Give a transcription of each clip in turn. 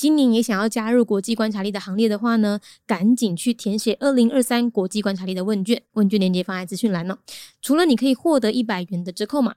今年也想要加入国际观察力的行列的话呢，赶紧去填写二零二三国际观察力的问卷，问卷链接放在资讯栏呢。除了你可以获得一百元的折扣码，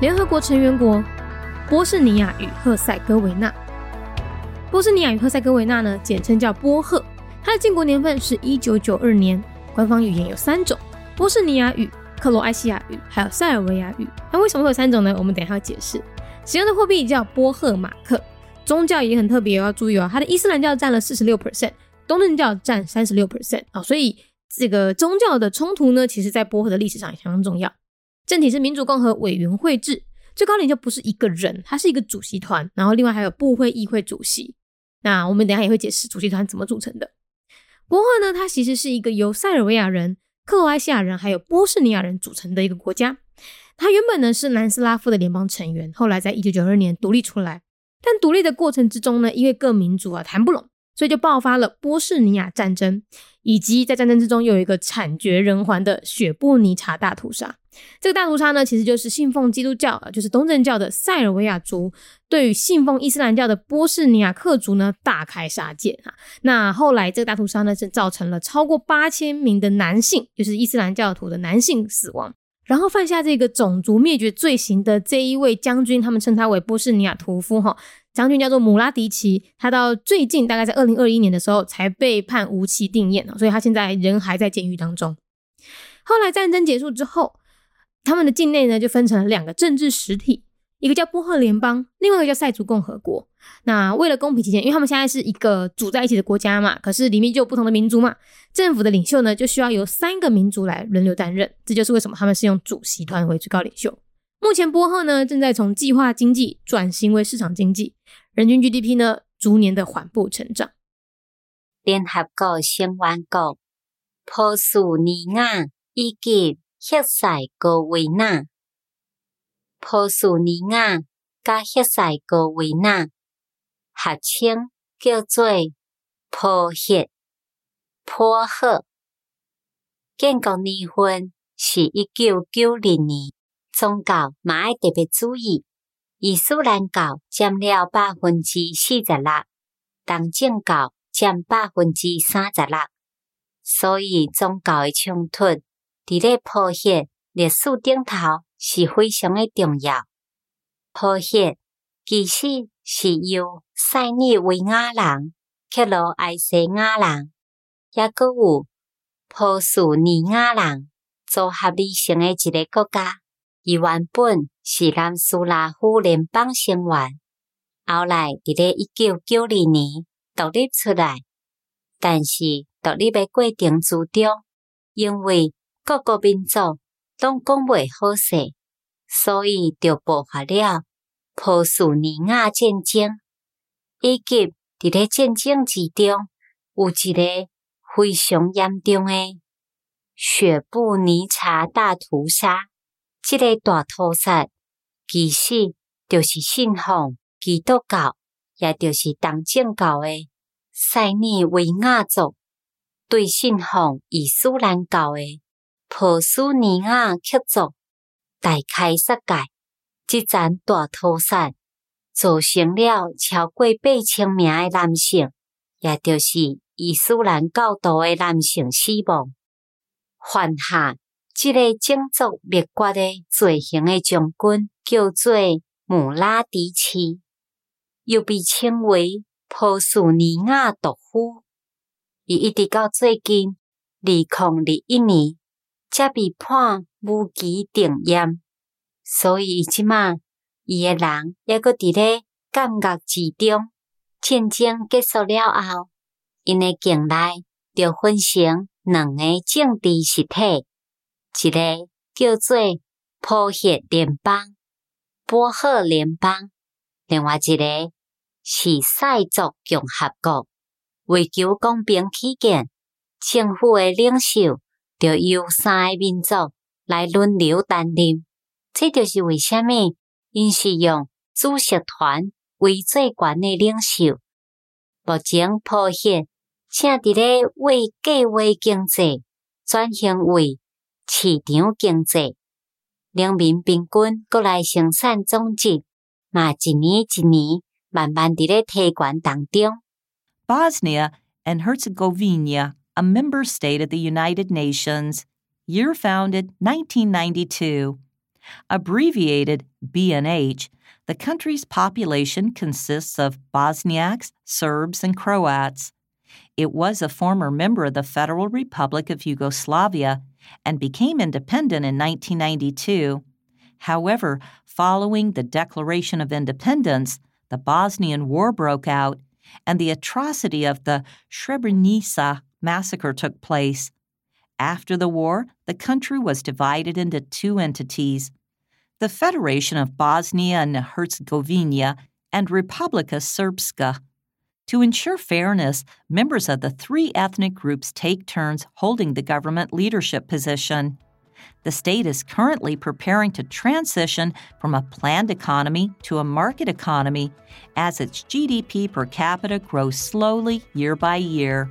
联合国成员国波士尼亚与赫塞哥维那。波士尼亚与赫塞哥维那呢，简称叫波赫。它的建国年份是一九九二年。官方语言有三种：波士尼亚语、克罗埃西亚语，还有塞尔维亚语。那为什么会有三种呢？我们等一下解释。使用的货币叫波赫马克。宗教也很特别，要注意哦。它的伊斯兰教占了四十六 percent，东正教占三十六 percent 啊。所以这个宗教的冲突呢，其实在波赫的历史上也相当重要。政体是民主共和委员会制，最高领袖不是一个人，他是一个主席团，然后另外还有部会议会主席。那我们等下也会解释主席团怎么组成的。波赫呢，它其实是一个由塞尔维亚人、克罗埃西亚人还有波士尼亚人组成的一个国家。它原本呢是南斯拉夫的联邦成员，后来在一九九二年独立出来。但独立的过程之中呢，因为各民族啊谈不拢。所以就爆发了波士尼亚战争，以及在战争之中又有一个惨绝人寰的雪布尼查大屠杀。这个大屠杀呢，其实就是信奉基督教，就是东正教的塞尔维亚族，对于信奉伊斯兰教的波士尼亚克族呢大开杀戒啊。那后来这个大屠杀呢，是造成了超过八千名的男性，就是伊斯兰教徒的男性死亡。然后犯下这个种族灭绝罪行的这一位将军，他们称他为波士尼亚屠夫哈。将军叫做姆拉迪奇，他到最近大概在二零二一年的时候才被判无期定谳所以他现在人还在监狱当中。后来战争结束之后，他们的境内呢就分成了两个政治实体，一个叫波赫联邦，另外一个叫塞族共和国。那为了公平起见，因为他们现在是一个组在一起的国家嘛，可是里面就有不同的民族嘛，政府的领袖呢就需要由三个民族来轮流担任，这就是为什么他们是用主席团为最高领袖。目前波赫呢正在从计划经济转型为市场经济，人均 GDP 呢逐年的缓步成长。联合国成员国波斯尼亚以及赫塞哥维那，波斯尼亚加赫塞哥维那合称叫做波赫。波赫建国年份是一九九零年。宗教嘛爱特别注意，伊斯兰教占了百分之四十六，东正教占百分之三十六，所以宗教的冲突伫咧破赫历史顶头是非常的重要。破赫其实是由塞尔维亚人、克罗埃西亚人，也阁有波斯尼亚人组合而成的一个国家。伊原本是南斯拉夫联邦成员，后来伫咧一九九二年独立出来，但是独立的过程之中，因为各个民族拢讲袂好势，所以就爆发了波斯尼亚战争，以及伫咧战争之中有一个非常严重的雪布尼查大屠杀。这个大屠杀其实就是信奉基督教，也就是东正教的塞尼维亚族对信奉伊斯兰教的波斯尼亚克族大开杀戒，即盏大屠杀造成了超过八千名的男性，也就是伊斯兰教徒的男性死亡，犯下即个种族灭绝的罪行的将军叫做穆拉迪奇，又被称为。波斯尼亚毒夫，伊一直到最近二零二一年才被判无期定验，所以即马伊个人抑阁伫咧监狱之中。战争结束了后，因个境内就分成两个政治实体，一个叫做波赫联邦、波赫联邦，另外一个。是塞族共和国，为求公平起见，政府的领袖就由三个民族来轮流担任。这就是为虾米因是用主席团为最悬的领袖。目前破现正伫咧为计划经济转型为市场经济，人民平均国内生产总值嘛一年一年。Bosnia and Herzegovina, a member state of the United Nations, year founded 1992. Abbreviated BNH, the country's population consists of Bosniaks, Serbs, and Croats. It was a former member of the Federal Republic of Yugoslavia and became independent in 1992. However, following the Declaration of Independence, the Bosnian War broke out, and the atrocity of the Srebrenica massacre took place. After the war, the country was divided into two entities the Federation of Bosnia and Herzegovina and Republika Srpska. To ensure fairness, members of the three ethnic groups take turns holding the government leadership position. The state is currently preparing to transition from a planned economy to a market economy as its GDP per capita grows slowly year by year.